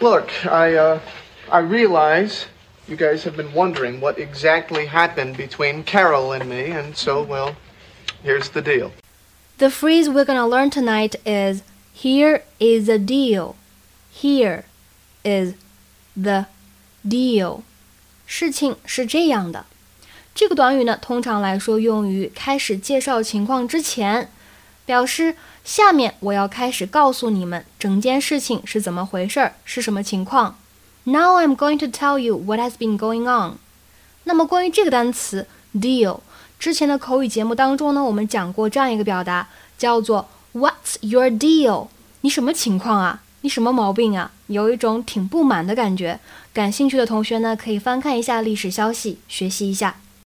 Look, I, uh, I realize you guys have been wondering what exactly happened between Carol and me, and so, well, here's the deal. The phrase we're gonna learn tonight is Here is the deal. Here is the deal. 事情是这样的。这个短语呢，通常来说用于开始介绍情况之前， 表示下面我要开始告诉你们整件事情是怎么回事儿，是什么情况。Now I'm going to tell you what has been going on。那么关于这个单词 deal，之前的口语节目当中呢，我们讲过这样一个表达，叫做 What's your deal？你什么情况啊？你什么毛病啊？有一种挺不满的感觉。感兴趣的同学呢，可以翻看一下历史消息，学习一下。